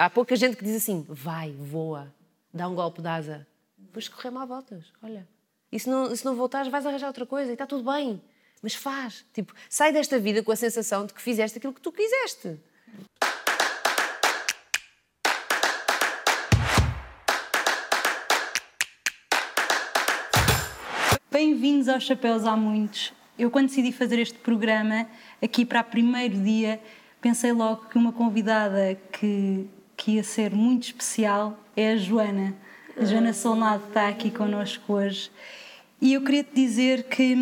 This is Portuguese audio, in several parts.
há pouca gente que diz assim: vai, voa, dá um golpe de asa. Depois correr mal voltas, olha. E se não, se não voltares, vais arranjar outra coisa e está tudo bem. Mas faz. Tipo, sai desta vida com a sensação de que fizeste aquilo que tu quiseste. Bem-vindos aos Chapéus Há Muitos. Eu, quando decidi fazer este programa, aqui para o primeiro dia, pensei logo que uma convidada que, que ia ser muito especial é a Joana. A Joana Solnado está aqui connosco hoje. E eu queria te dizer que.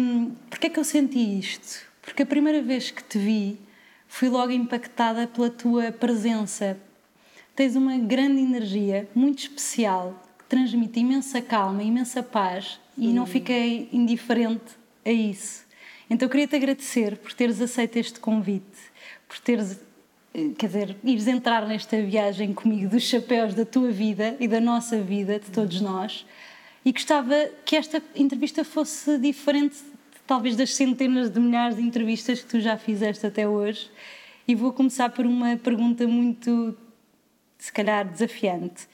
Porque é que eu senti isto? Porque a primeira vez que te vi, fui logo impactada pela tua presença. Tens uma grande energia, muito especial, que transmite imensa calma, imensa paz e não fiquei indiferente a isso. Então eu queria te agradecer por teres aceito este convite, por teres, quer dizer, ires entrar nesta viagem comigo dos chapéus da tua vida e da nossa vida, de todos nós. E gostava que esta entrevista fosse diferente, talvez, das centenas de milhares de entrevistas que tu já fizeste até hoje. E vou começar por uma pergunta muito, se calhar, desafiante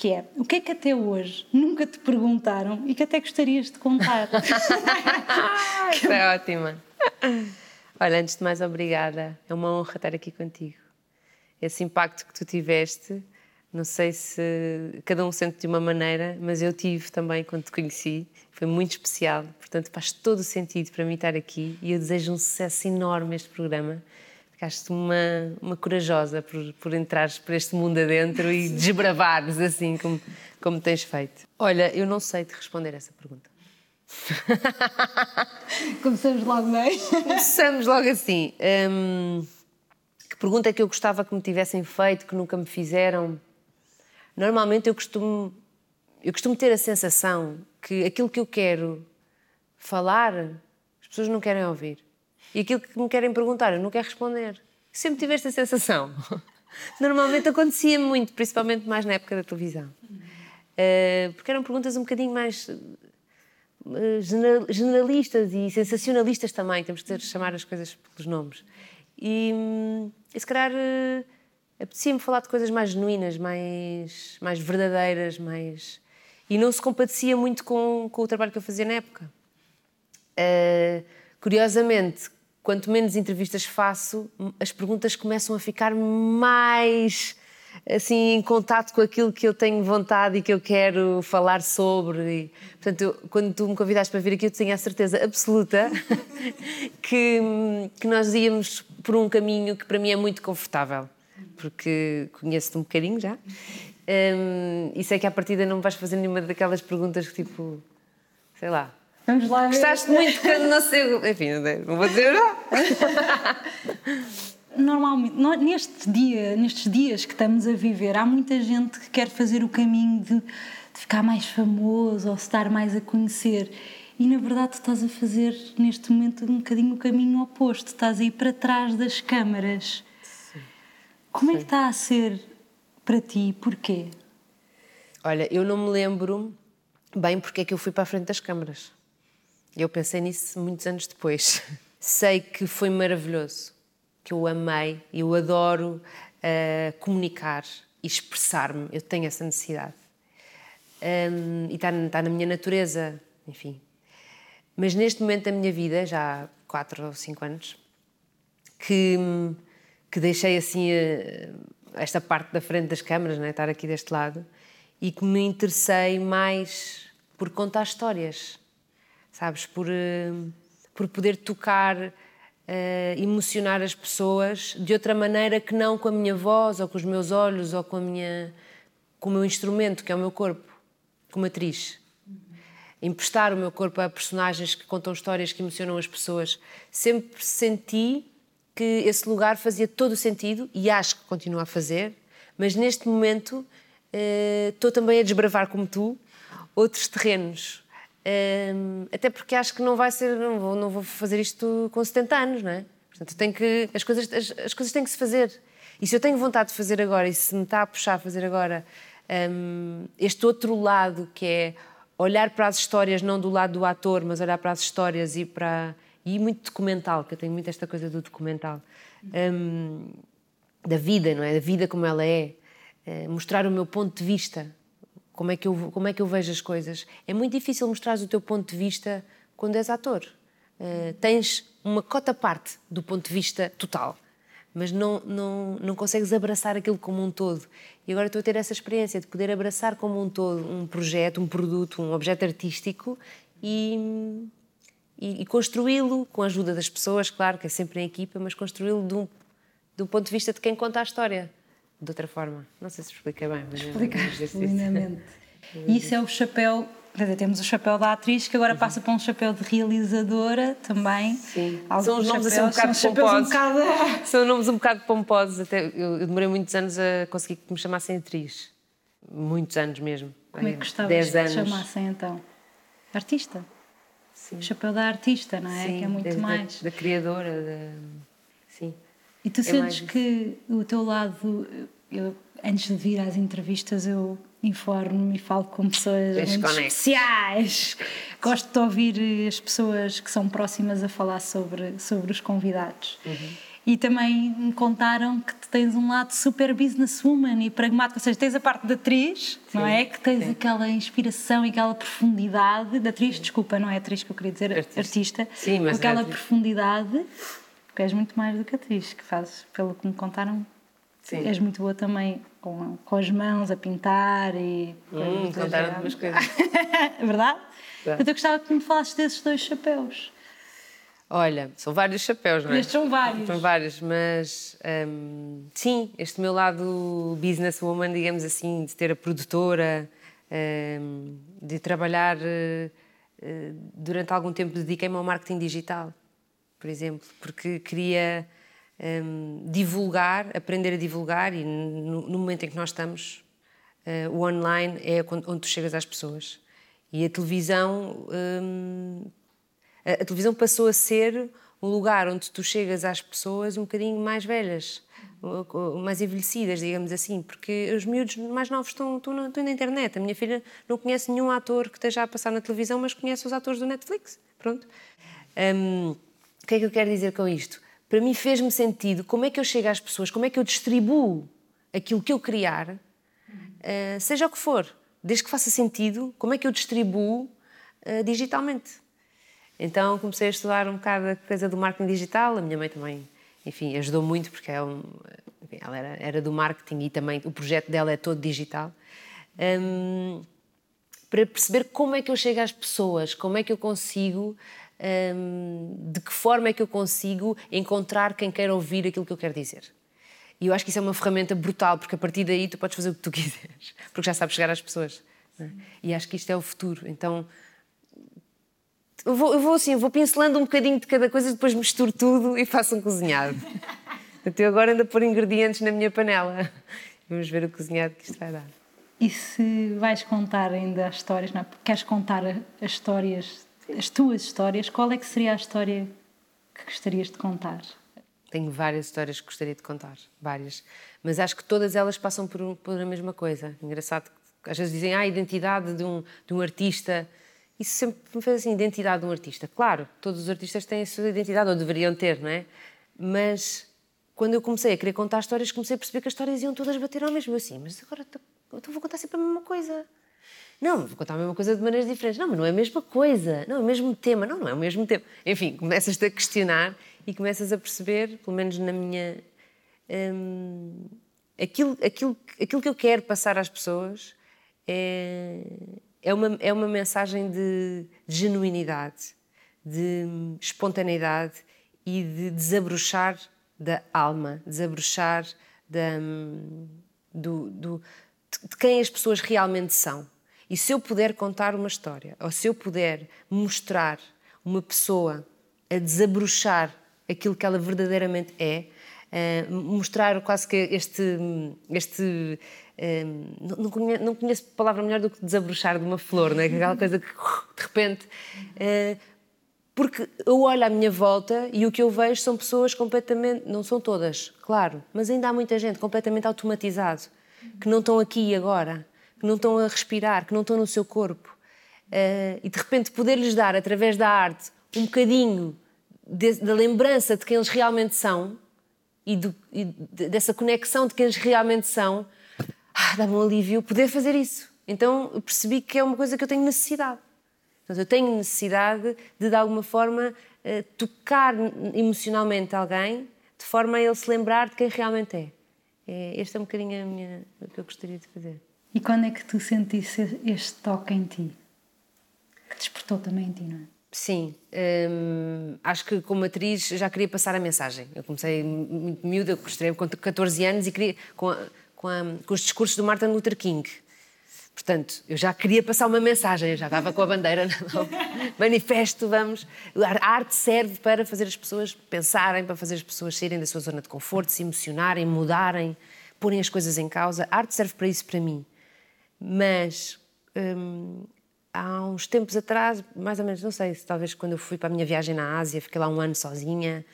que é o que é que até hoje nunca te perguntaram e que até gostarias de contar? Isso é ótima. Olha, antes de mais, obrigada. É uma honra estar aqui contigo. Esse impacto que tu tiveste, não sei se cada um sente de uma maneira, mas eu tive também quando te conheci. Foi muito especial, portanto, faz todo o sentido para mim estar aqui e eu desejo um sucesso enorme este programa Ficaste uma, uma corajosa por, por entrares por este mundo adentro e desbravares assim como, como tens feito. Olha, eu não sei te responder essa pergunta. Começamos logo bem. Começamos logo assim. Hum, que pergunta é que eu gostava que me tivessem feito, que nunca me fizeram? Normalmente eu costumo, eu costumo ter a sensação que aquilo que eu quero falar, as pessoas não querem ouvir. E aquilo que me querem perguntar, eu não quero responder. Sempre tive esta sensação. Normalmente acontecia muito, principalmente mais na época da televisão. Uh, porque eram perguntas um bocadinho mais generalistas e sensacionalistas também, temos de chamar as coisas pelos nomes. E, um, e se calhar uh, apetecia-me falar de coisas mais genuínas, mais, mais verdadeiras, mais. E não se compadecia muito com, com o trabalho que eu fazia na época. Uh, curiosamente, quanto menos entrevistas faço, as perguntas começam a ficar mais assim em contato com aquilo que eu tenho vontade e que eu quero falar sobre. E, portanto, eu, quando tu me convidaste para vir aqui, eu tinha a certeza absoluta que, que nós íamos por um caminho que para mim é muito confortável, porque conheço-te um bocadinho já. Um, e sei que à partida não me vais fazer nenhuma daquelas perguntas que tipo, sei lá, Vamos lá ver. Gostaste muito quando não sei. Enfim, não vou dizer já. Normalmente, neste dia, nestes dias que estamos a viver, há muita gente que quer fazer o caminho de, de ficar mais famoso ou se estar mais a conhecer. E na verdade, tu estás a fazer neste momento um bocadinho o caminho oposto. Estás a ir para trás das câmaras. Sim. Como Sim. é que está a ser para ti? Porquê? Olha, eu não me lembro bem porque é que eu fui para a frente das câmaras. Eu pensei nisso muitos anos depois. Sei que foi maravilhoso, que eu amei, eu adoro uh, comunicar e expressar-me, eu tenho essa necessidade. Um, e está, está na minha natureza, enfim. Mas neste momento da minha vida, já há quatro ou cinco anos, que, que deixei assim uh, esta parte da frente das câmaras, né, estar aqui deste lado, e que me interessei mais por contar histórias sabes? Por, eh, por poder tocar, uh, emocionar as pessoas de outra maneira que não com a minha voz, ou com os meus olhos, ou com, a minha, com o meu instrumento, que é o meu corpo, como atriz. Emprestar o meu corpo a personagens que contam histórias que emocionam as pessoas. Sempre senti que esse lugar fazia todo o sentido e acho que continua a fazer, mas neste momento uh, estou também a desbravar, como tu, outros terrenos um, até porque acho que não vai ser, não vou, não vou fazer isto com 70 anos, não é? Portanto, tem que, as, coisas, as, as, coisas têm que se fazer. E se eu tenho vontade de fazer agora e se me está a puxar a fazer agora um, este outro lado que é olhar para as histórias, não do lado do ator, mas olhar para as histórias e para. e muito documental, que eu tenho muito esta coisa do documental, um, da vida, não é? Da vida como ela é. uh, mostrar o meu ponto de vista, como é, que eu, como é que eu vejo as coisas. É muito difícil mostrar o teu ponto de vista quando és ator. Uh, tens uma cota parte do ponto de vista total, mas não, não, não consegues abraçar aquilo como um todo. E agora estou a ter essa experiência de poder abraçar como um todo um projeto, um produto, um objeto artístico e, e, e construí-lo com a ajuda das pessoas, claro, que é sempre em equipa, mas construí-lo de um ponto de vista de quem conta a história. De outra forma. Não sei se expliquei bem, mas. Explicaste lindamente. E isso é o chapéu Dizer, temos o chapéu da atriz que agora passa para um chapéu de realizadora também. Sim. São os nomes assim um bocado são pomposos. Um bocado... são nomes um bocado pomposos. Até eu, eu, demorei muitos anos a conseguir que me chamassem atriz. Muitos anos mesmo. Como é que gostavas que te chamassem então? Artista? Sim. O chapéu da artista, não é? Sim, que é muito mais. Da, da criadora. Da... E tu é sentes que o teu lado. Eu, antes de vir às entrevistas, eu informo-me e falo com pessoas especiais. Gosto de ouvir as pessoas que são próximas a falar sobre, sobre os convidados. Uhum. E também me contaram que tens um lado super businesswoman e pragmático, ou seja, tens a parte da atriz, sim, não é? Que tens sim. aquela inspiração e aquela profundidade da atriz, sim. desculpa, não é atriz que eu queria dizer, artista. artista sim, mas aquela é profundidade, porque és muito mais do que atriz, que fazes, pelo que me contaram, Sim. És muito boa também com, com as mãos a pintar e. Hum, contaram algumas coisas. é verdade? É. Eu gostava que me falasses desses dois chapéus. Olha, são vários chapéus, não é? Estes são vários. São vários, mas hum, sim, este meu lado businesswoman, digamos assim, de ter a produtora, hum, de trabalhar. Uh, durante algum tempo dediquei-me ao marketing digital, por exemplo, porque queria um, divulgar, aprender a divulgar e no, no, momento em que nós estamos, uh, o online é onde tu chegas às pessoas. E a televisão, um, a, a, televisão passou a ser um lugar onde tu chegas às pessoas um bocadinho mais velhas, mais envelhecidas, digamos assim, porque os miúdos mais novos estão, estão, na, estão na internet. A minha filha não conhece nenhum ator que esteja a passar na televisão, mas conhece os atores do Netflix. Pronto. Um, o que é que eu quero dizer com isto? para mim fez-me sentido como é que eu chego às pessoas, como é que eu distribuo aquilo que eu criar, uh, seja o que for, desde que faça sentido, como é que eu distribuo uh, digitalmente. Então comecei a estudar um bocado a coisa do marketing digital, a minha mãe também, enfim, ajudou muito porque é ela era, era, do marketing e também o projeto dela é todo digital. Um, para perceber como é que eu chego às pessoas, como é que eu consigo um, de que forma é que eu consigo encontrar quem quer ouvir aquilo que eu quero dizer. E eu acho que isso é uma ferramenta brutal, porque a partir daí tu podes fazer o que tu quiseres, porque já sabes chegar às pessoas. É? E acho que isto é o futuro. Então, eu vou, eu vou assim, eu vou pincelando um bocadinho de cada coisa, depois misturo tudo e faço um cozinhado. Até agora ando a pôr ingredientes na minha panela. Vamos ver o cozinhado que isto vai dar. E se vais contar ainda as histórias, não é? Queres contar as histórias as tuas histórias, qual é que seria a história que gostarias de contar? Tenho várias histórias que gostaria de contar, várias. Mas acho que todas elas passam por, por a mesma coisa. Engraçado, às vezes dizem, ah, a identidade de um, de um artista. Isso sempre me fez assim, identidade de um artista. Claro, todos os artistas têm a sua identidade, ou deveriam ter, não é? Mas quando eu comecei a querer contar histórias, comecei a perceber que as histórias iam todas bater ao mesmo. Eu assim, mas agora então vou contar sempre a mesma coisa. Não, vou contar a mesma coisa de maneiras diferentes. Não, mas não é a mesma coisa. Não, é o mesmo tema. Não, não é o mesmo tema. Enfim, começas-te a questionar e começas a perceber, pelo menos na minha. Hum, aquilo, aquilo, aquilo que eu quero passar às pessoas é, é, uma, é uma mensagem de, de genuinidade, de espontaneidade e de desabrochar da alma, desabrochar da, hum, do, do, de quem as pessoas realmente são. E se eu puder contar uma história, ou se eu puder mostrar uma pessoa a desabrochar aquilo que ela verdadeiramente é, uh, mostrar quase que este. este uh, não, conheço, não conheço palavra melhor do que desabrochar de uma flor, não é? aquela coisa que de repente. Uh, porque eu olho à minha volta e o que eu vejo são pessoas completamente. Não são todas, claro, mas ainda há muita gente completamente automatizado, que não estão aqui agora que não estão a respirar, que não estão no seu corpo. Uh, e de repente poder-lhes dar, através da arte, um bocadinho de, da lembrança de quem eles realmente são e, do, e dessa conexão de quem eles realmente são, ah, dá-me um alívio poder fazer isso. Então eu percebi que é uma coisa que eu tenho necessidade. Portanto, eu tenho necessidade de, de alguma forma, uh, tocar emocionalmente alguém de forma a ele se lembrar de quem realmente é. é este é um bocadinho minha, o que eu gostaria de fazer. E quando é que tu sentiste este toque em ti? Que despertou também em ti, não é? Sim, hum, acho que como atriz já queria passar a mensagem. Eu comecei muito miúda, estreiei com 14 anos e queria, com, a, com, a, com os discursos do Martin Luther King. Portanto, eu já queria passar uma mensagem, eu já estava com a bandeira no manifesto, vamos. A arte serve para fazer as pessoas pensarem, para fazer as pessoas saírem da sua zona de conforto, se emocionarem, mudarem, porem as coisas em causa. A arte serve para isso para mim. Mas hum, há uns tempos atrás, mais ou menos, não sei, talvez quando eu fui para a minha viagem na Ásia, fiquei lá um ano sozinha,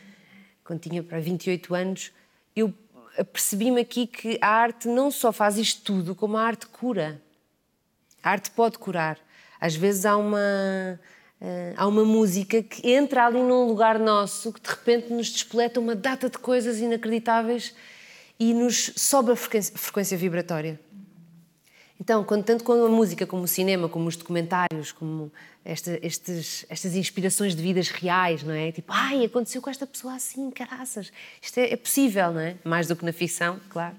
quando tinha para 28 anos, eu percebi-me aqui que a arte não só faz isto tudo, como a arte cura. A arte pode curar. Às vezes há uma, uh, há uma música que entra ali num lugar nosso que de repente nos despoleta uma data de coisas inacreditáveis e nos sobe a frequência, frequência vibratória. Então, quando, tanto com a música, como o cinema, como os documentários, como esta, estes, estas inspirações de vidas reais, não é? Tipo, ai, aconteceu com esta pessoa assim, caraças. Isto é, é possível, não é? Mais do que na ficção, claro.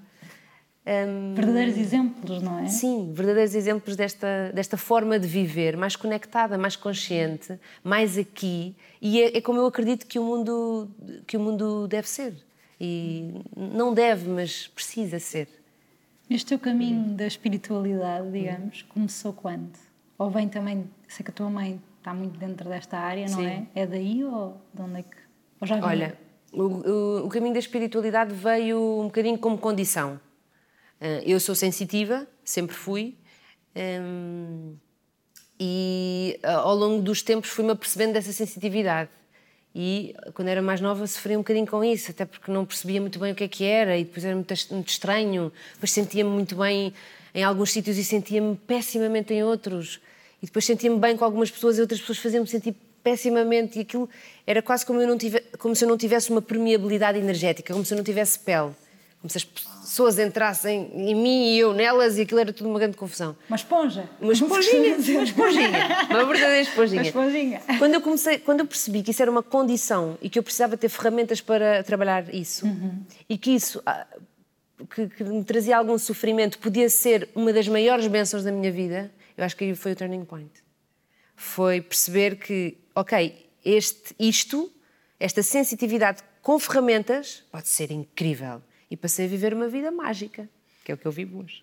Um, verdadeiros exemplos, não é? Sim, verdadeiros exemplos desta, desta forma de viver, mais conectada, mais consciente, mais aqui. E é, é como eu acredito que o mundo que o mundo deve ser. E não deve, mas precisa ser. Este teu caminho da espiritualidade, digamos, começou quando? Ou vem também, sei que a tua mãe está muito dentro desta área, não Sim. é? É daí ou de onde é que. Ou já Olha, o, o, o, caminho da espiritualidade veio um bocadinho como condição. Uh, eu sou sensitiva, sempre fui. Um, e uh, ao longo dos tempos fui-me apercebendo dessa sensitividade e quando era mais nova sofria um bocadinho com isso, até porque não percebia muito bem o que é que era e depois era muito, muito estranho, depois sentia-me muito bem em alguns sítios e sentia-me pessimamente em outros. E depois sentia-me bem com algumas pessoas e outras pessoas faziam-me sentir pessimamente e aquilo era quase como, tive, como se eu não tivesse uma permeabilidade energética, como se eu não tivesse pele como se as pessoas entrassem em mim e eu nelas e aquilo era tudo uma grande confusão. Uma esponja. Uma esponjinha, uma esponjinha. Uma verdadeira esponjinha. Uma esponjinha. Quando eu, comecei, quando eu percebi que isso era uma condição e que eu precisava ter ferramentas para trabalhar isso uhum. e que isso ah, que, que, me trazia algum sofrimento podia ser uma das maiores bênçãos da minha vida, eu acho que aí foi o turning point. Foi perceber que, ok, este, isto, esta sensitividade com ferramentas pode ser incrível e passei a viver uma vida mágica, que é o que eu vivo hoje.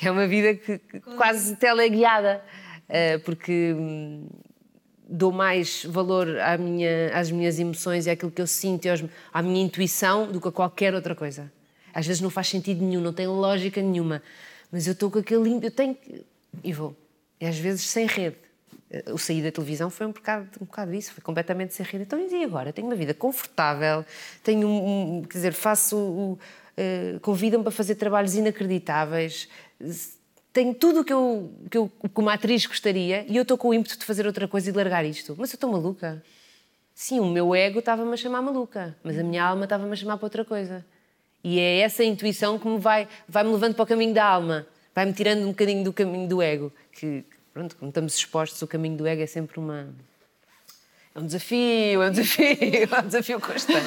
É uma vida que, que quase teleguiada, uh, porque hum, dou mais valor à minha, às minhas emoções e àquilo que eu sinto e aos, à minha intuição do que a qualquer outra coisa. Às vezes não faz sentido nenhum, não tem lógica nenhuma, mas eu estou com aquele eu tenho que... e vou. E às vezes sem rede. O sair da televisão foi um bocado, um bocado isso, foi completamente sem rede. Então, e agora? Tenho uma vida confortável, tenho um, um quer dizer, faço. Uh, Convidam-me para fazer trabalhos inacreditáveis, tenho tudo o que eu, que eu, como atriz, gostaria e eu estou com o ímpeto de fazer outra coisa e de largar isto. Mas eu estou maluca. Sim, o meu ego estava-me a chamar maluca, mas a minha alma estava-me a chamar para outra coisa. E é essa intuição que me vai, vai me levando para o caminho da alma, vai-me tirando um bocadinho do caminho do ego, que, pronto, como estamos expostos, o caminho do ego é sempre uma. É um desafio, é um desafio, é um desafio constante.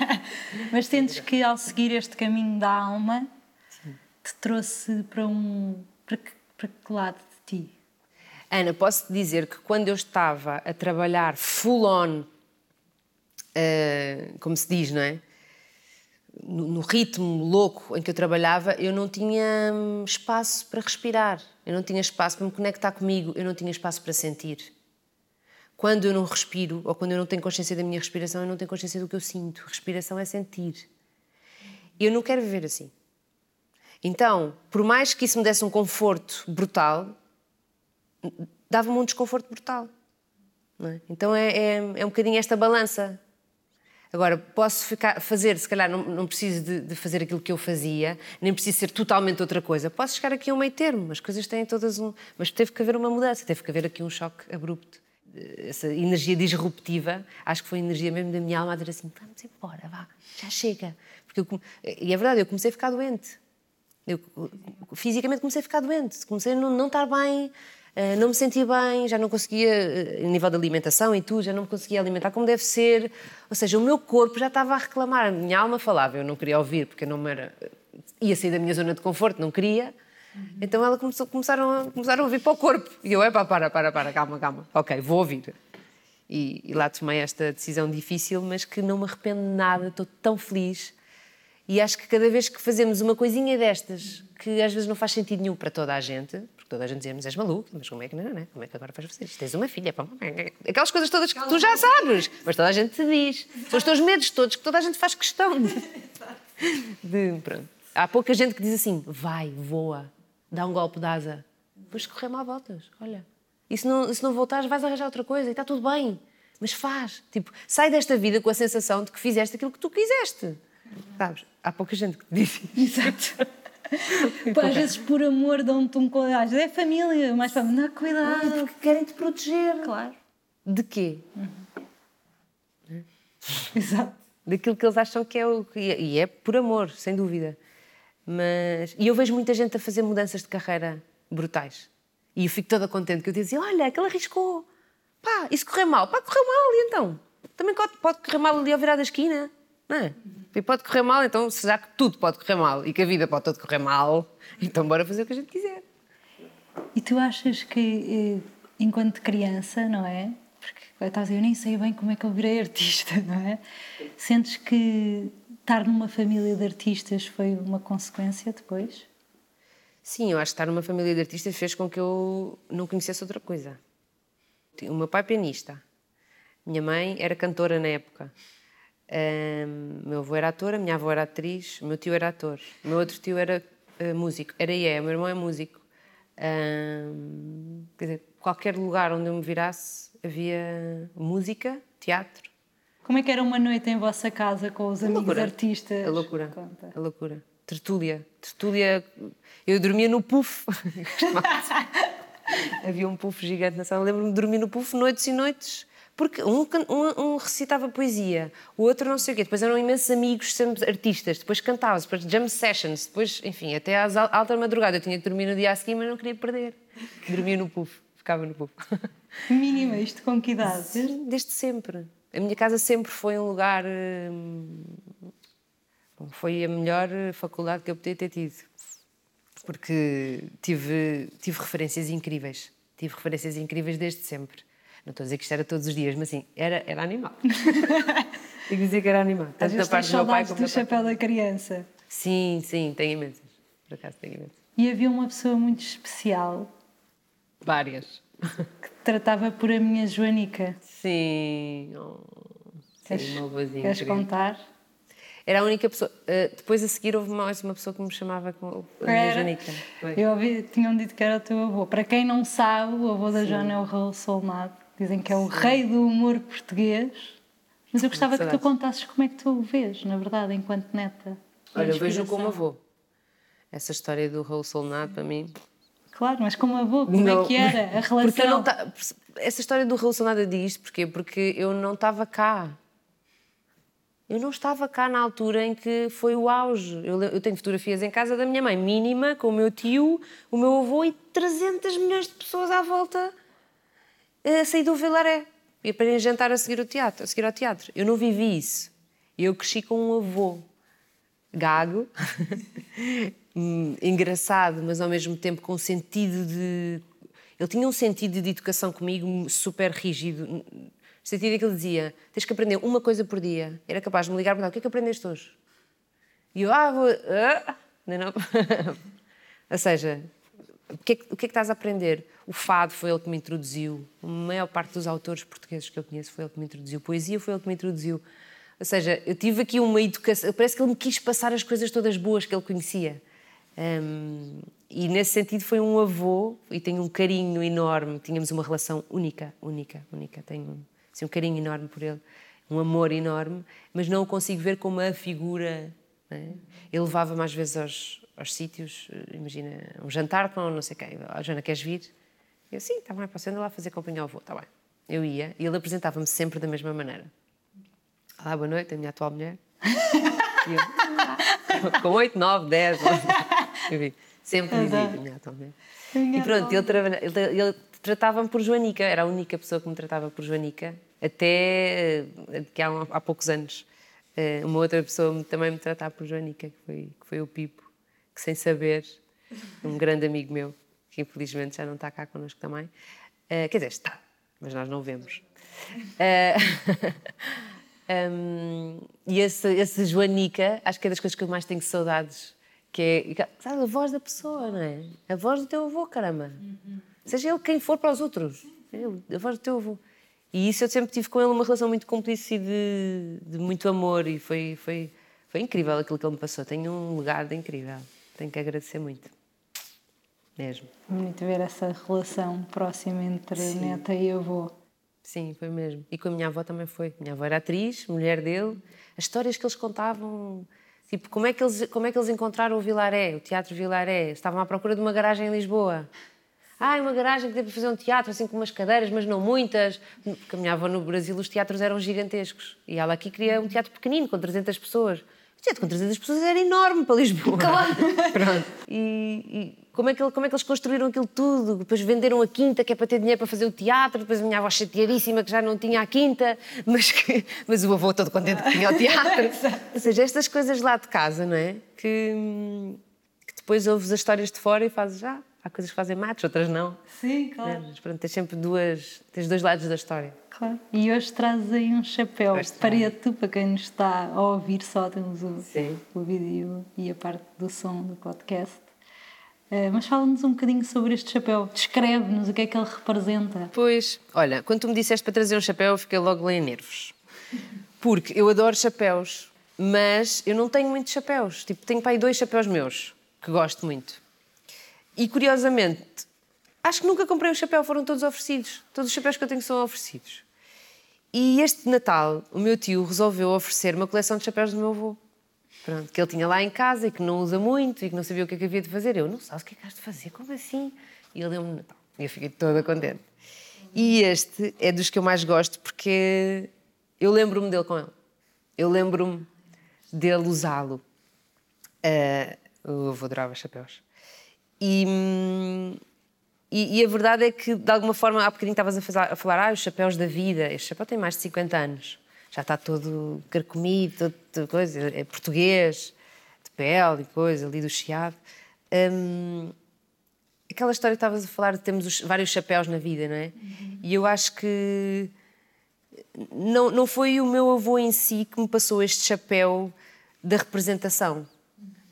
Mas sentes que ao seguir este caminho da alma Sim. te trouxe para um. Para que, para que lado de ti? Ana, posso te dizer que quando eu estava a trabalhar full on, uh, como se diz, não é? No, ritmo louco em que eu trabalhava, eu não tinha hum, espaço para respirar, eu não tinha espaço para me conectar comigo, eu não tinha espaço para sentir. Quando eu não respiro, ou quando eu não tenho consciência da minha respiração, eu não tenho consciência do que eu sinto. Respiração é sentir. Eu não quero viver assim. Então, por mais que isso me desse um conforto brutal, dava-me um desconforto brutal. É? Então é, é, é um bocadinho esta balança Agora, posso ficar, fazer, se calhar não, não preciso de, de, fazer aquilo que eu fazia, nem preciso ser totalmente outra coisa. Posso chegar aqui a um meio termo, as coisas têm todas um. Mas teve que haver uma mudança, teve que haver aqui um choque abrupto. Essa energia disruptiva, acho que foi a energia mesmo da minha alma a dizer assim: vamos embora, vá, já chega. Porque eu, e é verdade, eu comecei a ficar doente. Eu fisicamente comecei a ficar doente, comecei a não, não estar bem, eh, não me sentia bem, já não conseguia, eh, a nível de alimentação e tudo, já não me conseguia alimentar como deve ser. Ou seja, o meu corpo já estava a reclamar, a minha alma falava, eu não queria ouvir, porque eu não era. ia sair da minha zona de conforto, não queria. Então ela começou, começaram, a, começaram a ouvir para o corpo. E eu, é para, para, para, calma, calma. Ok, vou ouvir. E, e lá tomei esta decisão difícil, mas que não me arrependo de nada, estou tão feliz. E acho que cada vez que fazemos uma coisinha destas, que às vezes não faz sentido nenhum para toda a gente, toda a gente dizemos és maluco, mas como é que não, não, como é que agora vais fazer isto? Tens uma filha, pá, aquelas coisas todas que tu já sabes, mas toda a gente te diz. São os teus medos todos que toda a gente faz questão de. de pronto. Há pouca gente que diz assim: vai, voa, dá um golpe de asa. Depois correr mal voltas, olha. E se não, se não voltares, vais arranjar outra coisa e está tudo bem. Mas faz. Tipo, sai desta vida com a sensação de que fizeste aquilo que tu quiseste. Sabes? Há pouca gente que diz isso. Exato. Pô, às vezes por amor dão-te um cuidado. É família, mas para não cuidado. Porque querem te proteger. Claro. De quê? Uhum. Exato. Daquilo que eles acham que é o. E é por amor, sem dúvida. Mas. E eu vejo muita gente a fazer mudanças de carreira brutais. E eu fico toda contente que eu dizia: olha, aquele arriscou. Pá, se correr mal? Pá, correu mal, e então? Também pode correr mal ali ao virar da esquina. Não é? E pode correr mal, então, já que tudo pode correr mal e que a vida pode todo correr mal, então bora fazer o que a gente quiser. E tu achas que, eh, enquanto criança, não é? Porque estava a dizer, eu nem sei bem como é que eu virei artista, não é? Sentes que estar numa família de artistas foi uma consequência depois? Sim, eu acho que estar numa família de artistas fez com que eu não conhecesse outra coisa. O meu pai é pianista, minha mãe era cantora na época. Um, meu avô era ator, a minha avó era atriz, o meu tio era ator, o meu outro tio era uh, músico, era e é, o meu irmão é músico. Um, quer dizer, qualquer lugar onde eu me virasse havia música, teatro. Como é que era uma noite em vossa casa com os a amigos loucura. artistas? A loucura, Conta. a loucura. Tertúlia, tertúlia. Eu dormia no puff. havia um puff gigante na sala. Lembro-me de dormir no puff noites e noites porque um, um, um, recitava poesia, o outro não sei o quê, depois eram imensos amigos, sempre artistas, depois cantavam, depois jam sessions, depois, enfim, até às alta madrugada. Eu tinha que dormir no dia a seguir, mas não queria perder. Dormia no puff, ficava no puff. Mínima, isto com que idade? Desde, desde sempre. A minha casa sempre foi um lugar. Hum, foi a melhor faculdade que eu podia ter tido. Porque tive, tive referências incríveis. Tive referências incríveis desde sempre. Não estou a dizer que isto era todos os dias, mas sim, era, era animal. Tenho que dizer que era animal. Tanto da parte do meu pai como do chapéu da criança. Sim, sim, tenho imensas. Por acaso tenho imensas. E havia uma pessoa muito especial. Várias. Que tratava por a minha Joanica. Sim. Oh, sim, uma vozinha. Queres contar? Era a única pessoa. Uh, depois a seguir houve mais uma pessoa que me chamava com a minha Joanica. Eu ouvi, tinham dito que era o teu avô. Para quem não sabe, o avô da Joana é o Raul Solnado. Dizem que é o rei do humor português. Mas eu gostava que tu contasses como é que tu o vês, na verdade, enquanto neta. Olha, eu vejo como avô. Essa história do Raul Solnado, para mim. Claro, mas como avô, como não. é que era a relação? Tá... Essa história do Raul Solnado diz porquê? Porque eu não estava cá. Eu não estava cá na altura em que foi o auge. Eu, eu, tenho fotografias em casa da minha mãe, mínima, com o meu tio, o meu avô e 300 milhões de pessoas à volta a sair do Vilaré e para jantar a seguir, o teatro, a seguir ao teatro. Eu não vivi isso. Eu cresci com um avô gago, engraçado, mas ao mesmo tempo com sentido de. Ele tinha um sentido de educação comigo super rígido. No sentido que ele dizia: tens que aprender uma coisa por dia. Era capaz de me ligar e perguntar: o que é que aprendeste hoje? E eu, ah, vou. Ah, não, não. Ou seja, o que, é que, o que é que estás a aprender? O fado foi ele que me introduziu. A maior parte dos autores portugueses que eu conheço foi ele que me introduziu. Poesia foi ele que me introduziu. Ou seja, eu tive aqui uma educação. Parece que ele me quis passar as coisas todas boas que ele conhecia. Um, e nesse sentido foi um avô e tenho um carinho enorme. Tínhamos uma relação única, única, única. Tenho assim, um carinho enorme por ele, um amor enorme, mas não o consigo ver como a figura. É? Ele levava-me às vezes aos, aos sítios, imagina, um jantar com não sei quem. Oh, Joana, queres vir? Eu, sim, está bem, posso ir lá fazer companhia ao avô, está bem. Eu ia e ele apresentava-me sempre da mesma maneira. Olá, boa noite, a minha atual mulher. Eu, com 8, 9, 10. Enfim, sempre Adoro. a minha avó mesmo. A minha E pronto, ele, ele, ele tratava-me por Joanica, era a única pessoa que me tratava por Joanica, até eh, que há, há poucos anos. eh, Uma outra pessoa também me tratava por Joanica, que foi, que foi o Pipo, que sem saber, um grande amigo meu, infelizmente já não está cá connosco também, eh, quer dizer, está, mas nós não vemos. Eh, hum, e esse, esse Joanica, acho que é das coisas que eu mais tenho saudades, que é sabe, a voz da pessoa, não é? A voz do teu avô, caramba. Seja ele quem for para os outros, ele, a voz do teu avô. E isso eu sempre tive com ele uma relação muito cúmplice de, de muito amor e foi, foi, foi incrível aquilo que ele me passou. Tenho um legado incrível, tenho que agradecer muito. Mesmo. Bonito ver essa relação próxima entre neta e avô. Sim, foi mesmo. E com a minha avó também foi. Minha avó era atriz, mulher dele. As histórias que eles contavam, tipo, como é que eles, como é que eles encontraram o Vilaré, o Teatro Vilaré? Estavam à procura de uma garagem em Lisboa. Ah, uma garagem que deu para fazer um teatro, assim com umas cadeiras, mas não muitas. Porque a minha avó no Brasil os teatros eram gigantescos. E ela aqui queria um teatro pequenino, com 300 pessoas. O teatro com 300 pessoas era enorme para Lisboa. Claro. Pronto. E como, é que, como é que eles construíram aquilo tudo? Depois venderam a quinta, que é para ter dinheiro para fazer o teatro. Depois a minha avó chateadíssima, que já não tinha a quinta, mas, que, mas o avô todo contente que tinha o teatro. Ou seja, estas coisas lá de casa, não é? Que, que depois ouves as histórias de fora e fazes, já, há coisas que fazem matos, outras não. Sim, É, mas pronto, tens sempre duas, tens dois lados da história. Claro. E hoje trazes aí um chapéu Hoje trago. preto para quem nos está a ouvir só, temos o, Sim. o vídeo e a parte do som do podcast. Eh, mas fala-nos um bocadinho sobre este chapéu, descreve-nos o que é que ele representa. Pois, olha, quando tu me disseste para trazer um chapéu, eu fiquei logo em nervos. Porque eu adoro chapéus, mas eu não tenho muitos chapéus. Tipo, tenho para aí dois chapéus meus, que gosto muito. E curiosamente, acho que nunca comprei um chapéu, foram todos oferecidos. Todos os chapéus que eu tenho são oferecidos. E este Natal, o meu tio resolveu oferecer uma coleção de chapéus do meu avô. Pronto, que ele tinha lá em casa e que não usa muito e que não sabia o que é que havia de fazer. Eu, não sabes o que é que has de fazer? Como assim? E ele deu-me Natal. E eu fiquei toda contente. E este é dos que eu mais gosto porque eu lembro-me dele com ele. Eu lembro-me dele usá-lo. O avô adorava chapéus. E, hum, e, e a verdade é que, de alguma forma, há bocadinho estavas a, fazer- a falar, ah, os chapéus da vida. Este chapéu tem mais de 50 anos. Já está todo carcomido, todo, todo coisa, é português, de pele e coisa, ali do chiado. Hum, aquela história que estavas a falar de termos os- vários chapéus na vida, não é? E eu acho que não, não foi o meu avô em si que me passou este chapéu da representação.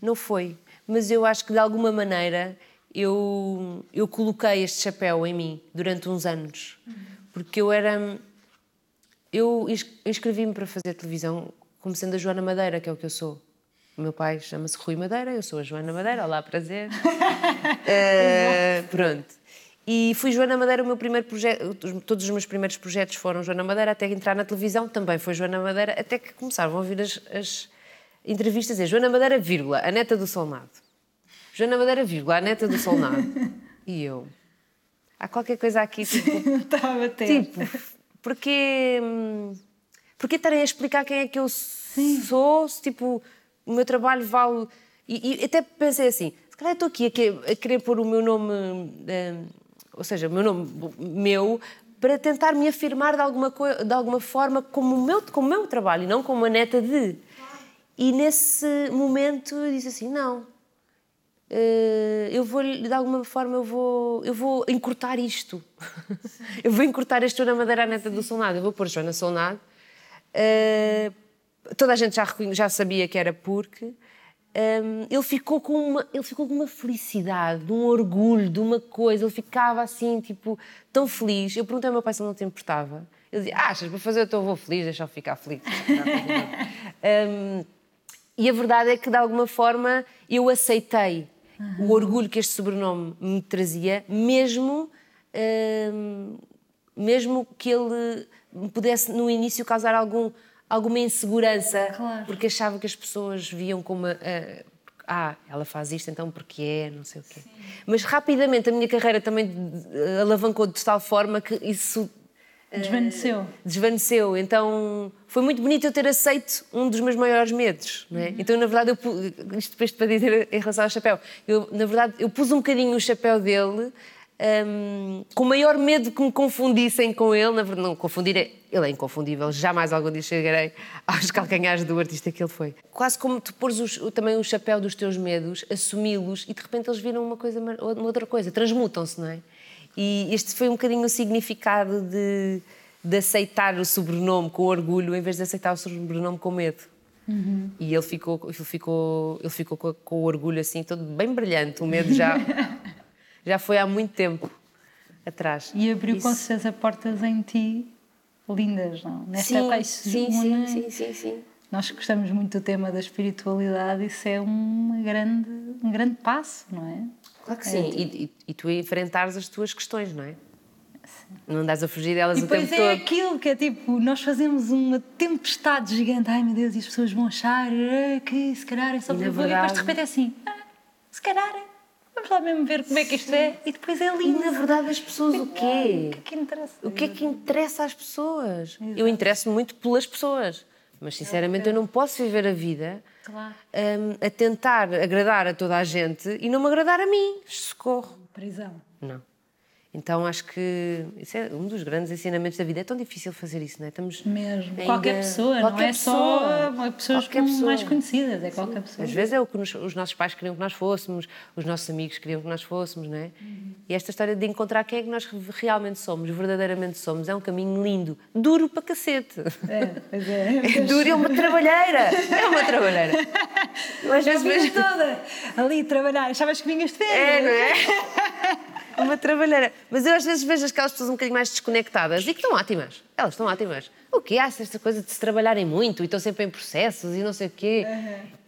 Não foi. Mas eu acho que de alguma maneira eu, eu coloquei este chapéu em mim durante uns anos. Porque eu era. Eu ins- inscrevi-me para fazer televisão como sendo a Joana Madeira, que é o que eu sou. O meu pai chama-se Rui Madeira, eu sou a Joana Madeira, olá, prazer. Eh, pronto. E fui Joana Madeira, o meu primeiro projeto, todos os meus primeiros projetos foram Joana Madeira, até entrar na televisão também foi Joana Madeira, até que começaram a ouvir as, as entrevistas a dizer Joana Madeira, vírgula, a neta do Solnado. Joana Madeira, vírgula, a neta do Solnado. E eu, há qualquer coisa aqui, tipo, Está a bater. Tipo, porque, hum, porque estarem a explicar quem é que eu sou, se tipo, o meu trabalho vale. E, e até pensei assim: se calhar estou aqui a, que- a querer pôr o meu nome, hum, ou seja, o meu nome meu, para tentar me afirmar de alguma, de alguma forma como o, meu, como o meu trabalho e não como a neta de. E nesse momento eu disse assim: não. Eh, eu vou de alguma forma eu vou eu vou encurtar isto. Eu vou encurtar este Joana Madeira neta do Solnado. Eu vou pôr Joana Solnado. Eh, toda a gente já, já sabia que era porque ehm, ele ficou com uma ele ficou com uma felicidade de um orgulho de uma coisa. Ele ficava assim tipo tão feliz. Eu perguntei ao meu pai se ele não te importava. Ele dizia achas? Para fazer o teu avô feliz deixa-o ficar feliz. Ehm, e a verdade é que, de alguma forma, eu aceitei o orgulho que este sobrenome me trazia, mesmo, hum, mesmo que ele me pudesse, no início, causar algum, alguma insegurança, Claro. porque achava que as pessoas viam como. ah, ah, ela faz isto então porque é, não sei o quê. Mas rapidamente a minha carreira também eh, alavancou de tal forma que isso Desvaneceu. desvaneceu. Então foi muito bonito eu ter aceito um dos meus maiores medos. Não é? Então, na verdade, eu isto depois para dizer em relação ao chapéu, eu, na verdade, eu pus um bocadinho o chapéu dele hum, com o maior medo que me confundissem com ele. Na verdade, não confundir, é- ele é inconfundível, jamais algum dia chegarei aos calcanhares do artista que ele foi. Quase como tu pôres os- também o chapéu dos teus medos, assumi-los e de repente eles viram uma, coisa, uma outra coisa, transmutam-se, não é? E este foi um bocadinho o significado de, de aceitar o sobrenome com orgulho em vez de aceitar o sobrenome com medo. E ele ficou, ele ficou, ele ficou com, com o orgulho assim, todo bem brilhante. O medo já, já foi há muito tempo atrás. E abriu com Isso- certeza portas em ti lindas, não? Nesta Sim, época isso sim, sim, une- sim, sim, sim. Nós gostamos muito do tema da espiritualidade, isso é uma grande, um grande passo, não é? Claro que sim. E, e, e tu enfrentares as tuas questões, não é? Não andas a fugir delas E o depois tempo é todo. aquilo que é tipo, nós fazemos uma tempestade gigante, ai meu Deus, e as pessoas vão achar eh, que se calhar é só E, na para depois de repente é assim, ah, se calhar é, vamos lá mesmo ver como é que isto é, e depois é E lindo. na verdade as pessoas o O quê? que é que interessa? O que é que interessa às pessoas? Eu interesso muito pelas pessoas, mas sinceramente eu não posso viver a vida Claro. hum, a tentar agradar a toda a gente e não me agradar a mim. Socorro. Prisão. Não. Então acho que isso é um dos grandes ensinamentos da vida. É tão difícil fazer isso, não é? Estamos Mesmo. ainda- Qualquer pessoa, não Qualquer é só pessoa. pessoas Qualquer pessoa. mais conhecidas, é qualquer pessoa. Às vezes é o que nos- os nossos pais queriam que nós fôssemos, os nossos amigos queriam que nós fôssemos, não é? E esta história de encontrar quem é que nós realmente somos, verdadeiramente somos, é um caminho lindo, duro para cacete. É, pois é. É duro, é uma trabalheira. É uma trabalheira. Eu às vezes toda ali a trabalhar, achavas que vinhas de férias? É, não é? Uma trabalheira. Mas eu às vezes vejo aquelas pessoas um bocadinho mais desconectadas e que estão ótimas. Elas estão ótimas. O que Há esta coisa de se trabalharem muito e estão sempre em processos e não sei o quê.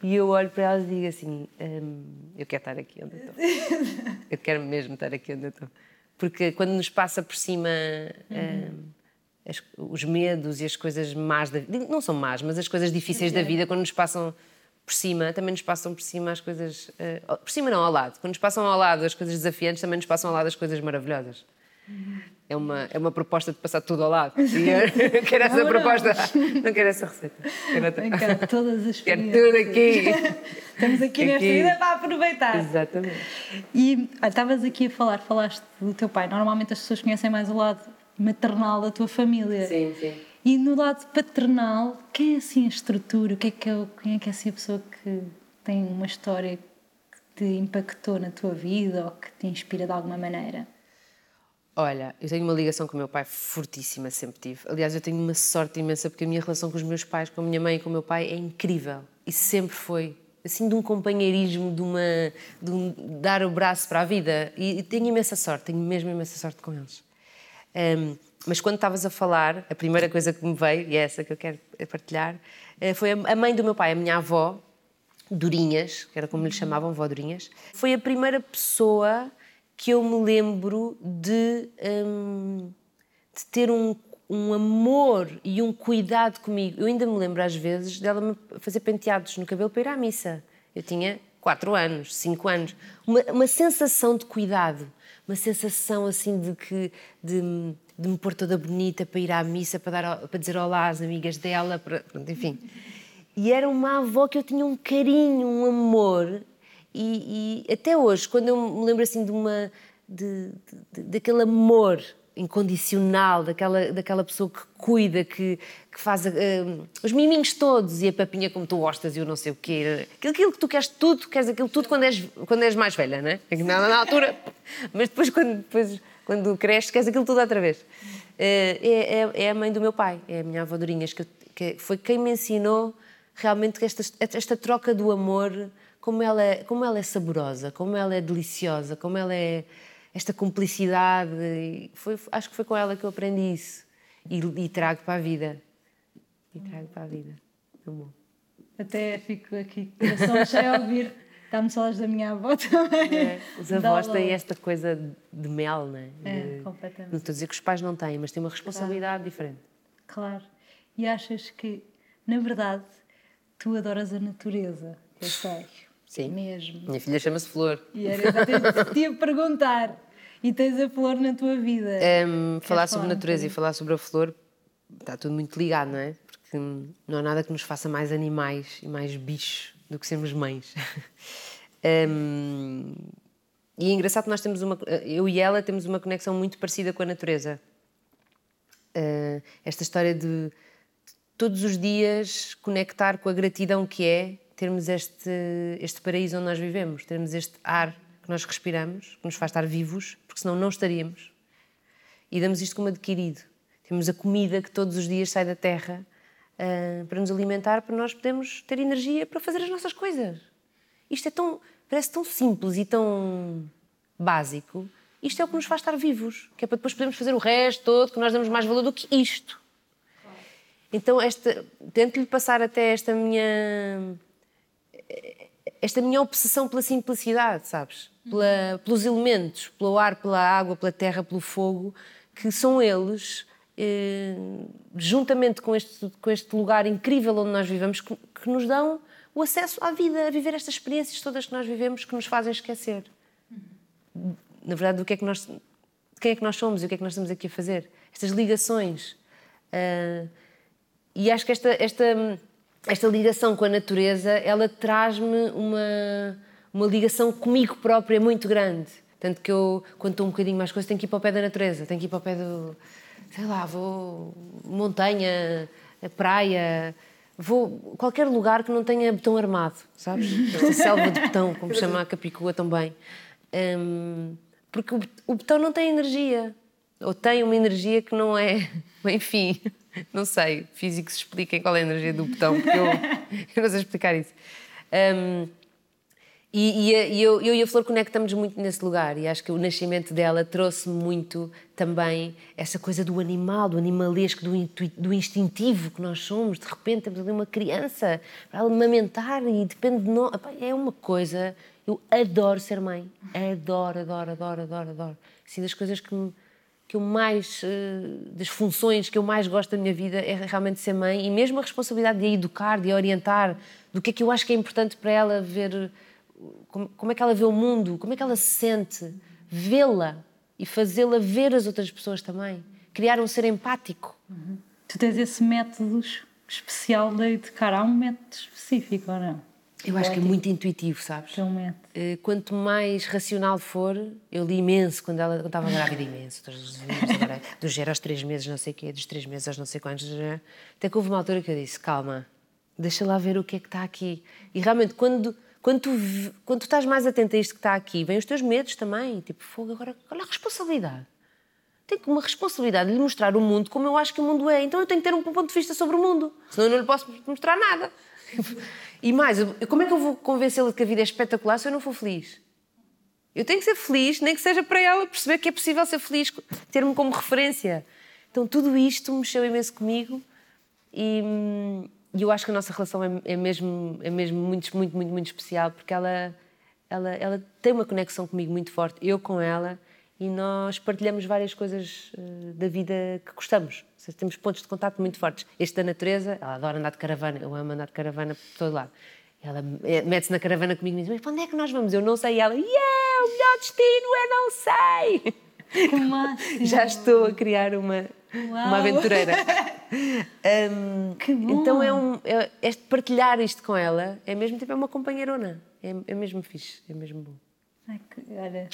E eu olho para elas e digo assim: "Hum, eu quero estar aqui onde eu estou. Eu quero mesmo estar aqui onde eu estou. Porque quando nos passa por cima hum, as- os medos e as coisas más da vida, não são más, mas as coisas difíceis da vida, quando nos passam por cima, também nos passam por cima as coisas. eh, por cima não, ao lado. Quando nos passam ao lado as coisas desafiantes, também nos passam ao lado as coisas maravilhosas. É uma, é uma proposta de passar tudo ao lado. E eu quero essa Não, não. proposta. Não quero essa receita. Quero, cá, todas as quero tudo aqui. Estamos aqui nesta Aqui. vida para aproveitar. Exatamente. E olha, estavas aqui a falar, falaste do teu pai. Normalmente as pessoas conhecem mais o lado maternal da tua família. Sim, sim. E no lado paternal, quem é assim a estrutura? O que é que é, quem é que é assim a pessoa que tem uma história que te impactou na tua vida ou que te inspira de alguma maneira? Olha, eu tenho uma ligação com o meu pai fortíssima, sempre tive. Aliás, eu tenho uma sorte imensa porque a minha relação com os meus pais, com a minha mãe e com o meu pai é incrível. E sempre foi. Assim, de um companheirismo, de, uma, de um dar o braço para a vida. E tenho imensa sorte, tenho mesmo imensa sorte com eles. Ahm, mas quando estavas a falar, a primeira coisa que me veio, e é essa que eu quero partilhar, eh, foi a mãe do meu pai, a minha avó, Dorinhas, que era como lhe chamavam, vó Dorinhas, foi a primeira pessoa que eu me lembro de, hum, de ter um, um amor e um cuidado comigo. Eu ainda me lembro às vezes dela me fazer penteados no cabelo para ir à missa. Eu tinha 4 anos, 5 anos. Uma, uma sensação de cuidado, uma sensação assim de que de, de me pôr toda bonita para ir à missa, para, dar, para dizer olá às amigas dela, para, enfim. E era uma avó que eu tinha um carinho, um amor. E, e até hoje, quando eu me lembro assim de uma. De, de- daquele amor incondicional, daquela, daquela pessoa que cuida, que, que faz ah, os miminhos todos e a papinha como tu gostas e eu não sei o quê. Aquilo, aquilo que tu queres tudo, queres aquilo tudo quando és, quando és mais velha, não é? Na, na altura. Mas depois, quando, depois, quando cresces, queres aquilo tudo outra vez. Eh, é, é- é a mãe do meu pai, é a minha avó Dorinhas, que, que foi quem me ensinou realmente esta, esta troca do amor, como ela, é- como ela é saborosa, como ela é deliciosa, como ela é esta cumplicidade. Foi, acho que foi com ela que eu aprendi isso e, e trago para a vida. E trago para a vida. Tão bom. Até fico aqui, coração cheio a ouvir. Dá-me saudades da minha avó também. É, os avós têm esta coisa de mel, não é? É, De- completamente. Não estou a dizer que os pais não têm, mas têm uma responsabilidade diferente. Claro. E achas que, na verdade, tu adoras a natureza? Eu sei. Sim. Mesmo. Minha filha chama-se Flor. E era exatamente o que te ia perguntar. E tens a flor na tua vida. Um, falar sobre falar natureza e falar sobre a flor está tudo muito ligado, não é? Porque não há nada que nos faça mais animais e mais bichos do que sermos mães. um, e é engraçado que nós temos uma. Eu e ela temos uma conexão muito parecida com a natureza. Uh, esta história de todos os dias conectar com a gratidão que é termos este, este paraíso onde nós vivemos, termos este ar que nós respiramos, que nos faz estar vivos, porque senão não estaríamos. E damos isto como adquirido. Temos a comida que todos os dias sai da terra uh, para nos alimentar, para nós podermos ter energia para fazer as nossas coisas. Isto é tão, parece tão simples e tão básico. Isto é o que nos faz estar vivos, que é para depois podermos fazer o resto todo, que nós damos mais valor do que isto. Então, esta, tento-lhe passar até esta minha esta minha obsessão pela simplicidade, sabes? Pela, pelos elementos, pelo ar, pela água, pela terra, pelo fogo, que são eles, juntamente com este, com este lugar incrível onde nós vivemos, que, que, nos dão o acesso à vida, a viver estas experiências todas que nós vivemos, que nos fazem esquecer. Na verdade, do que é que nós, quem é que nós somos e o que é que nós estamos aqui a fazer. Estas ligações. Uh, e acho que esta, esta esta ligação com a natureza, ela traz-me uma, uma ligação comigo própria muito grande. Tanto que eu, quando estou um bocadinho mais coisa, tenho que ir para o pé da natureza, tenho que ir para o pé do. Sei lá, vou. montanha, praia, vou. qualquer lugar que não tenha betão armado, sabes? Esta selva de betão, como chama a Capicua também. Um, porque o, o betão não tem energia. Ou tem uma energia que não é. Enfim. Não sei, físicos expliquem qual é a energia do botão, porque eu, eu não sei explicar isso. Um, e, e, e eu, eu, e a Flor conectamos muito nesse lugar e acho que o nascimento dela trouxe muito também essa coisa do animal, do animalesco, do, do instintivo que nós somos. De repente temos ali uma criança para amamentar e depende de nós. É uma coisa. Eu adoro ser mãe. Adoro, adoro, adoro, adoro, adoro. Assim, das coisas que que eu mais, eh, das funções que eu mais gosto da minha vida é realmente ser mãe e mesmo a responsabilidade de a educar, de a orientar, do que é que eu acho que é importante para ela ver, como, como é que ela vê o mundo, como é que ela se sente, vê-la e fazê-la ver as outras pessoas também, criar um ser empático. Uhum. Tu tens esse método especial de educar, há um método específico ou não? Eu acho que é muito intuitivo, sabes? Realmente. Eh, quanto mais racional for, eu li imenso quando ela estava grávida, imenso. Agora, dos zero aos três meses, não sei o quê, dos três meses aos não sei quantos. Até que houve uma altura que eu disse: calma, deixa lá ver o que é que está aqui. E realmente, quando, quando, tu, quando tu estás mais atento a isto que está aqui, vêm os teus medos também. Tipo, fogo, agora, olha a responsabilidade. Tenho uma responsabilidade de lhe mostrar o mundo como eu acho que o mundo é. Então eu tenho que ter um ponto de vista sobre o mundo. Senão eu não lhe posso mostrar nada. E mais, como é que eu vou convencê-la de que a vida é espetacular se eu não for feliz? Eu tenho que ser feliz, nem que seja para ela perceber que é possível ser feliz, ter-me como referência. Então tudo isto mexeu imenso comigo e, e eu acho que a nossa relação é, é, mesmo, é mesmo muito, muito, muito, muito especial porque ela, ela, ela tem uma conexão comigo muito forte, eu com ela, e nós partilhamos várias coisas uh, da vida que gostamos. Seja, temos pontos de contato muito fortes. Este da natureza, ela adora andar de caravana, eu amo andar de caravana por todo lado. Ela mete-se na caravana comigo e diz: Mas para onde é que nós vamos? Eu não sei. E ela: Yeah, o melhor destino é não sei. Já estou a criar uma, uma aventureira. um, que bom. Então é um, é, este partilhar isto com ela é mesmo tipo é uma companheirona. É, é mesmo fixe, é mesmo bom. Ai, que, olha.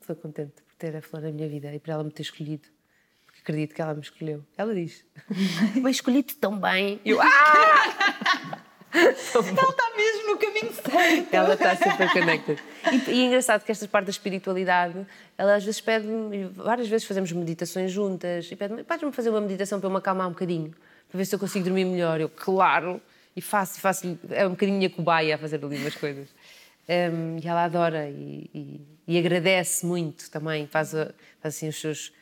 Estou contente por ter a Flor na minha vida e por ela me ter escolhido acredito que ela me escolheu. Ela diz: Mas escolhi-te tão bem. Eu, ah! ela está mesmo no caminho certo. Ela está super connected. E, e é engraçado que esta parte da espiritualidade, ela às vezes pede várias vezes fazemos meditações juntas, e pede-me: Podes-me fazer uma meditação para eu me acalmar um bocadinho, para ver se eu consigo dormir melhor. Eu, claro, e faço, faço é um bocadinho minha cobaia a fazer ali umas coisas. Um, e ela adora e, e, e, agradece muito também, faz, faz assim os seus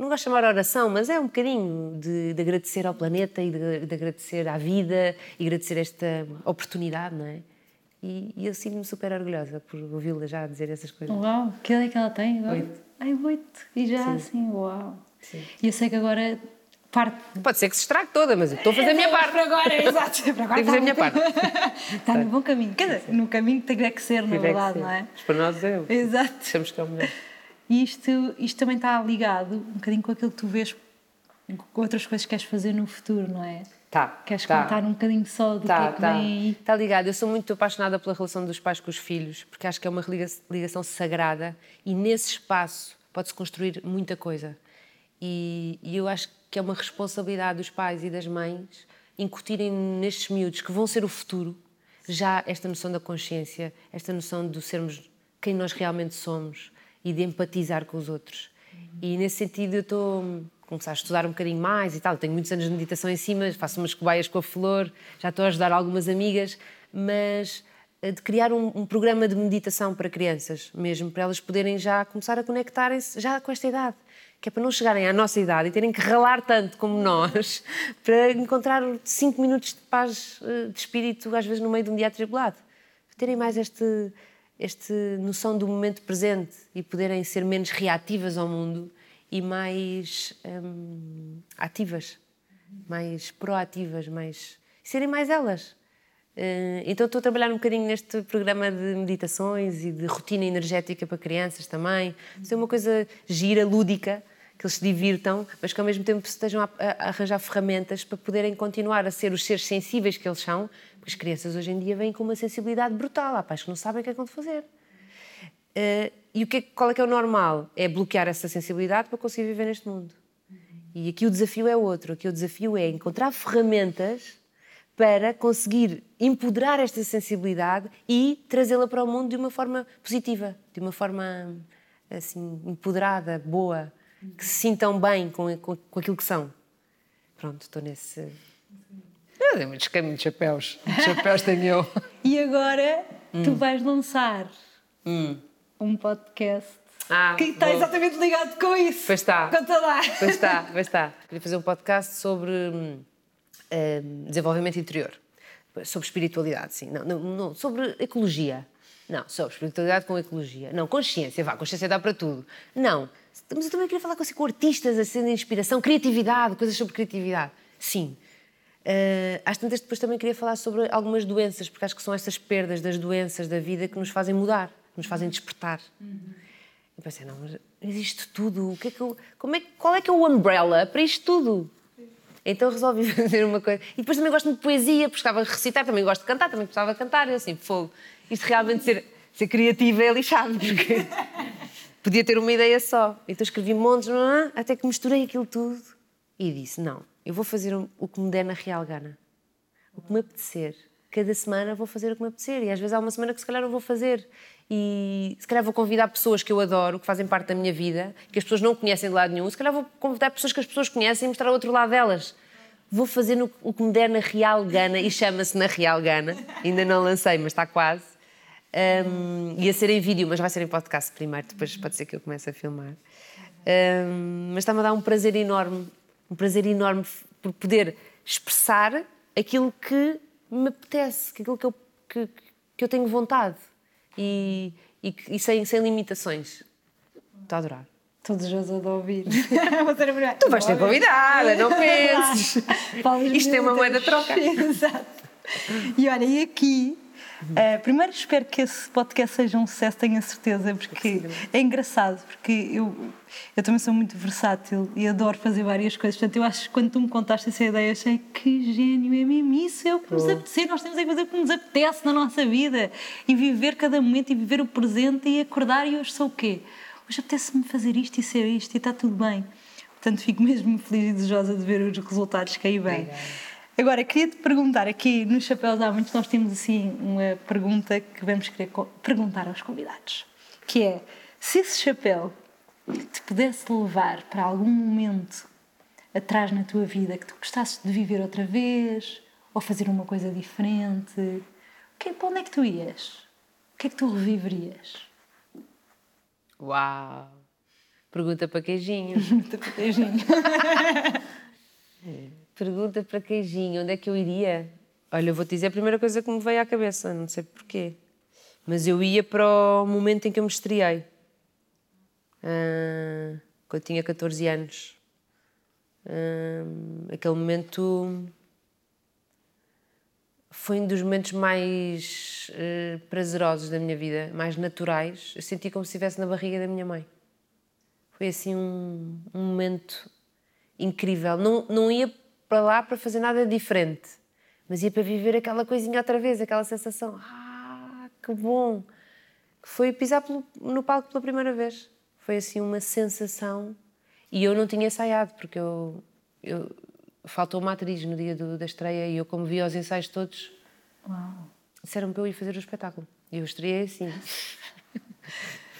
não gosto de chamar oração, mas é um bocadinho de, de agradecer ao planeta e de, de, agradecer à vida e agradecer esta oportunidade, não é? E, e eu sinto-me super orgulhosa por ouvi-la já dizer essas coisas. Uau, que idade é que ela tem agora? Oito. Ai, oito. E já Sim. assim, uau. Sim. E eu sei que agora parte. Pode ser que se estrague toda, mas eu estou a fazer a minha parte. Para agora, exato. Para agora Tenho que fazer a minha parte. está no bom caminho. Quer no caminho que tem que ser, na verdade, não é? Mas para nós é. Exato. Temos que é o melhor. E isto, isto também está ligado um bocadinho com aquilo que tu vês, com outras coisas que queres fazer no futuro, não é? Tá, Queres tá. contar um bocadinho só do Tá, que é que tá. vem aí? Está ligado. Eu sou muito apaixonada pela relação dos pais com os filhos, porque acho que é uma liga- ligação sagrada e nesse espaço pode-se construir muita coisa. E, e eu acho que é uma responsabilidade dos pais e das mães incutirem nestes miúdos que vão ser o futuro já esta noção da consciência, esta noção de sermos quem nós realmente somos e de empatizar com os outros. E nesse sentido eu estou a começar a estudar um bocadinho mais e tal. Tenho muitos anos de meditação em cima, faço umas cobaias com a flor, já estou a ajudar algumas amigas, mas eh, de criar um, um programa de meditação para crianças, mesmo para elas poderem já começar a conectarem-se já com esta idade. Que é para não chegarem à nossa idade e terem que ralar tanto como nós para encontrar cinco minutos de paz eh, de espírito, às vezes no meio de um dia atribulado. Terem mais este, esta noção do momento presente e poderem ser menos reativas ao mundo e mais hum, ativas, mais proativas, mais serem mais elas. Eh, Então estou a trabalhar um bocadinho neste programa de meditações e de rotina energética para crianças também. Isso é uma coisa gira, lúdica, que eles se divirtam, mas que ao mesmo tempo estejam a- a arranjar ferramentas para poderem continuar a ser os seres sensíveis que eles são, porque as crianças hoje em dia vêm com uma sensibilidade brutal. Há pais que não sabem o que é que vão fazer. Eh, e o que é, qual é que é o normal? É bloquear essa sensibilidade para conseguir viver neste mundo. E aqui o desafio é outro. Aqui o desafio é encontrar ferramentas para conseguir empoderar esta sensibilidade e trazê-la para o mundo de uma forma positiva, de uma forma assim empoderada, boa, que se sintam bem com, com, com aquilo que são. Pronto, estou nesse. Eu dei muitos, muitos chapéus. Muitos chapéus tenho eu. E agora Hum. tu vais lançar um podcast Ah, que está vou. exatamente ligado com isso. Pois está. Conta lá. Pois está, pois está. Queria fazer um podcast sobre hum, hum, desenvolvimento interior, sobre espiritualidade, sim. Não, não, não, sobre ecologia. Não, sobre espiritualidade com ecologia. Não, consciência, vá, consciência dá para tudo. Não, mas eu também queria falar com, assim, com artistas, assim, de inspiração, criatividade, coisas sobre criatividade. Sim. Uh, às tantas depois também queria falar sobre algumas doenças, porque acho que são estas perdas das doenças da vida que nos fazem mudar, nos fazem despertar. Eu pensei, não, mas existe tudo. O que é que eu, como é, qual é que é o umbrella para isto tudo? Então resolvi fazer uma coisa. E depois também gosto muito de poesia, porque gostava de recitar, também gosto de cantar, também gostava de cantar. Eu assim, fogo. Isto realmente ser, ser criativa é lixado, porque podia ter uma ideia só. Então escrevi montes, até que misturei aquilo tudo e disse: não, eu vou fazer o que me der na real gana o que me apetecer. Cada semana vou fazer o que me apetecer. E às vezes há uma semana que se calhar não vou fazer. E se calhar vou convidar pessoas que eu adoro, que fazem parte da minha vida, que as pessoas não conhecem de lado nenhum. Se calhar vou convidar pessoas que as pessoas conhecem e mostrar o outro lado delas. Vou fazer no- o que me der na Real Gana e chama-se na Real Gana. Ainda não lancei, mas está quase. Um, ia ser em vídeo, mas vai ser em podcast primeiro, depois pode ser que eu comece a filmar. Um, mas está-me a dar um prazer enorme, um prazer enorme por poder expressar aquilo que me apetece, aquilo que eu, que, que eu tenho vontade e, e, e sem, sem limitações. Estou a adorar. Estou desejosa de ouvir. Vou ser a primeira. Tu vais ser convidada, não penses. Isto é uma moeda de troca. Exato. E olha, e aqui, eh, primeiro espero que esse podcast seja um sucesso, tenho a certeza, porque é engraçado, porque eu, eu também sou muito versátil e adoro fazer várias coisas. Portanto, eu acho que quando tu me contaste essa ideia, eu achei que gênio, é mesmo isso, é o que nos apetece. Nós temos é que fazer o que nos apetece na nossa vida e viver cada momento e viver o presente e acordar e hoje sou o quê? Hoje apetece-me fazer isto e ser isto e está tudo bem. Portanto, fico mesmo feliz e desejosa de ver os resultados que aí vêm. Agora, queria-te perguntar, aqui nos Chapéus há muitos, nós temos assim uma pergunta que vamos querer perguntar aos convidados, que é, se esse chapéu te pudesse levar para algum momento atrás na tua vida que tu gostasses de viver outra vez, ou fazer uma coisa diferente, que, para onde é que tu ias? O que é que tu reviverias? Uau! Pergunta para queijinho. Muito beijinho. Pergunta para queijinho, onde é que eu iria? Olha, eu vou te dizer a primeira coisa que me veio à cabeça, não sei porquê. Mas eu ia para o momento em que eu me estreiei. Ah, quando tinha 14 anos. Ah, aquele momento foi um dos momentos mais eh, prazerosos da minha vida, mais naturais. Eu senti como se estivesse na barriga da minha mãe. Foi assim um, um momento incrível. Não, não ia para lá para fazer nada diferente, mas ia para viver aquela coisinha outra vez, aquela sensação. Ah, que bom! Foi pisar pelo, no palco pela primeira vez. Foi assim uma sensação. E eu não tinha ensaiado, porque eu, eu faltou uma atriz no dia do, da estreia e eu, como vi os ensaios todos, disseram-me que eu ia fazer o espetáculo. E eu estreiei assim.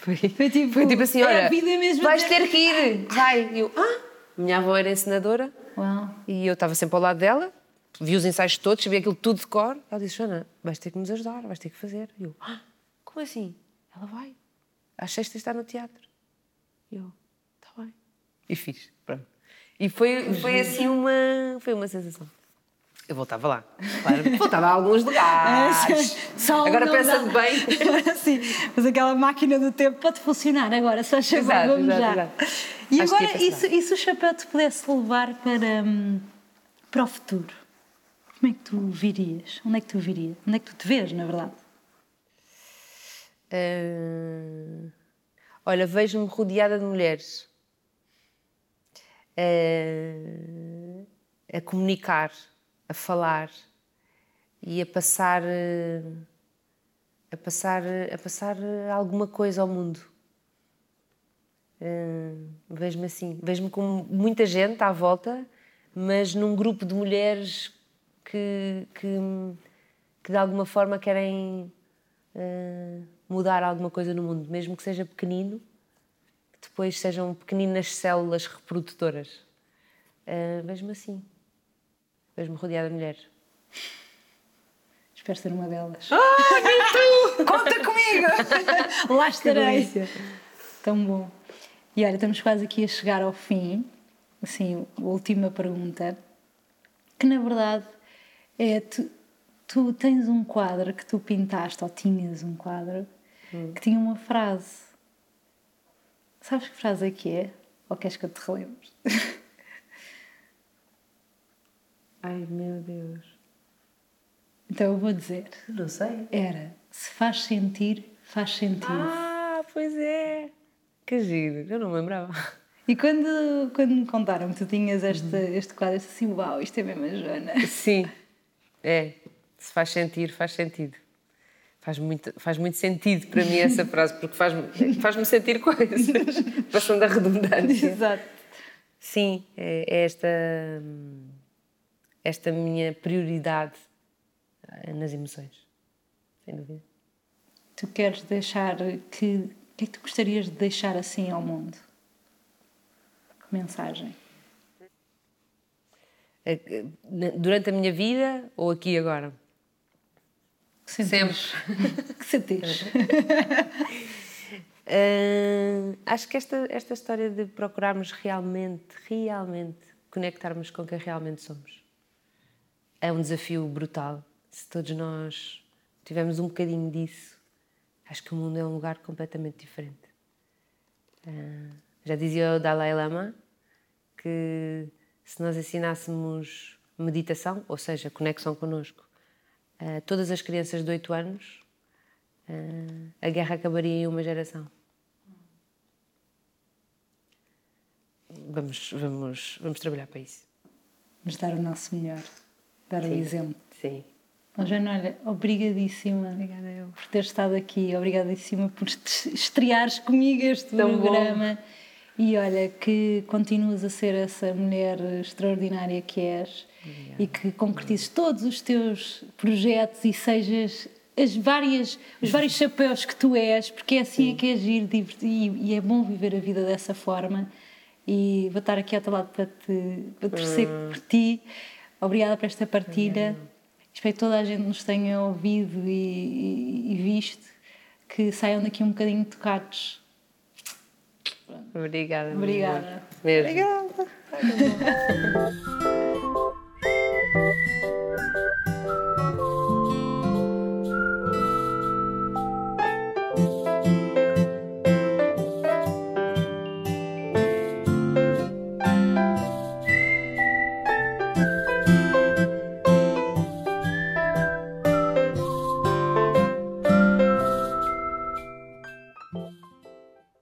Foi, foi, tipo, foi tipo assim: olha, é vais ter que ir, vai. E eu, ah, minha avó era encenadora Uau. e eu estava sempre ao lado dela, vi os ensaios todos, sabia aquilo tudo de cor. Ela disse: Joana, vais ter que nos ajudar, vais ter que fazer. E eu, ah, como assim? Ela vai. Às sextas está no teatro. E eu, está bem. E fiz, pronto. E foi, foi assim uma, foi uma sensação. Eu voltava lá. Claro, voltava a alguns lugares. Só agora pensa-te bem. Sim, mas aquela máquina do tempo pode funcionar agora, só chamar, vamos exato, já. Exato. E Acho agora, e se, e se o chapéu te pudesse levar para, hum, para o futuro? Como é que tu virias? Onde é que tu virias? Onde é que tu te vês, na verdade? Uh, olha, vejo-me rodeada de mulheres uh, a comunicar, a falar e a passar a passar a passar alguma coisa ao mundo. Uh, vejo-me assim, vejo-me com muita gente à volta, mas num grupo de mulheres que, que, que de alguma forma querem mudar alguma coisa no mundo, mesmo que seja pequenino, que depois sejam pequeninas células reprodutoras. Uh, Vejo-me assim. Vejo-me rodeada de mulheres. Espero ser uma delas. Ah, tu! Conta comigo! Lá estarei. Tão bom. E olha, estamos quase aqui a chegar ao fim. Assim, a última pergunta. Que na verdade é. Tu, tu tens um quadro que tu pintaste, ou tinhas um quadro, hum. que tinha uma frase. Sabes que frase é que é? Ou queres que eu te relembre? Ai meu Deus. Então eu vou dizer. Não sei. Era: se faz sentir, faz sentido. Ah, pois é. Que giro, eu não me lembrava. E quando, quando me contaram que tu tinhas este, uhum. este quadro, eu disse assim: Uau, isto é mesmo a Joana. Sim, é. Se faz sentir, faz sentido. Faz muito, faz muito sentido para mim essa frase, porque faz-me faz sentir coisas, passando a redundância. Exato. Sim, é, é esta, esta minha prioridade eh, nas emoções, sem dúvida. Tu queres deixar que. O que é que tu gostarias de deixar assim ao mundo? Que mensagem? Durante a minha vida ou aqui agora? Que Sempre. que sentes? uh, acho que esta, esta história de procurarmos realmente, realmente conectarmos com quem realmente somos é um desafio brutal. Se todos nós tivermos um bocadinho disso, acho que o mundo é um lugar completamente diferente. Uh, já dizia o Dalai Lama que se nós ensinássemos meditação, ou seja, conexão connosco, uh, todas as crianças de 8 anos, uh, a guerra acabaria em uma geração. Vamos, vamos, vamos trabalhar para isso. Vamos dar o nosso melhor, dar sim, o exemplo. Sim. Oh, Jana, olha, obrigadíssima Obrigada eu. por ter estado aqui, obrigadíssima por estreares comigo este Tão programa. Bom. E olha, que continuas a ser essa mulher extraordinária que és Obrigada. e que concretizes todos os teus projetos e sejas as várias, os vários chapéus que tu és, porque é assim é Sim. é que é giro e, e é bom viver a vida dessa forma. E vou estar aqui ao teu lado para te para torcer hum. por ti. Obrigada por esta partilha. Espero que toda a gente nos tenha ouvido e, e, e visto, que saiam daqui um bocadinho tocados. Obrigada. Obrigada. Mesmo. Obrigada.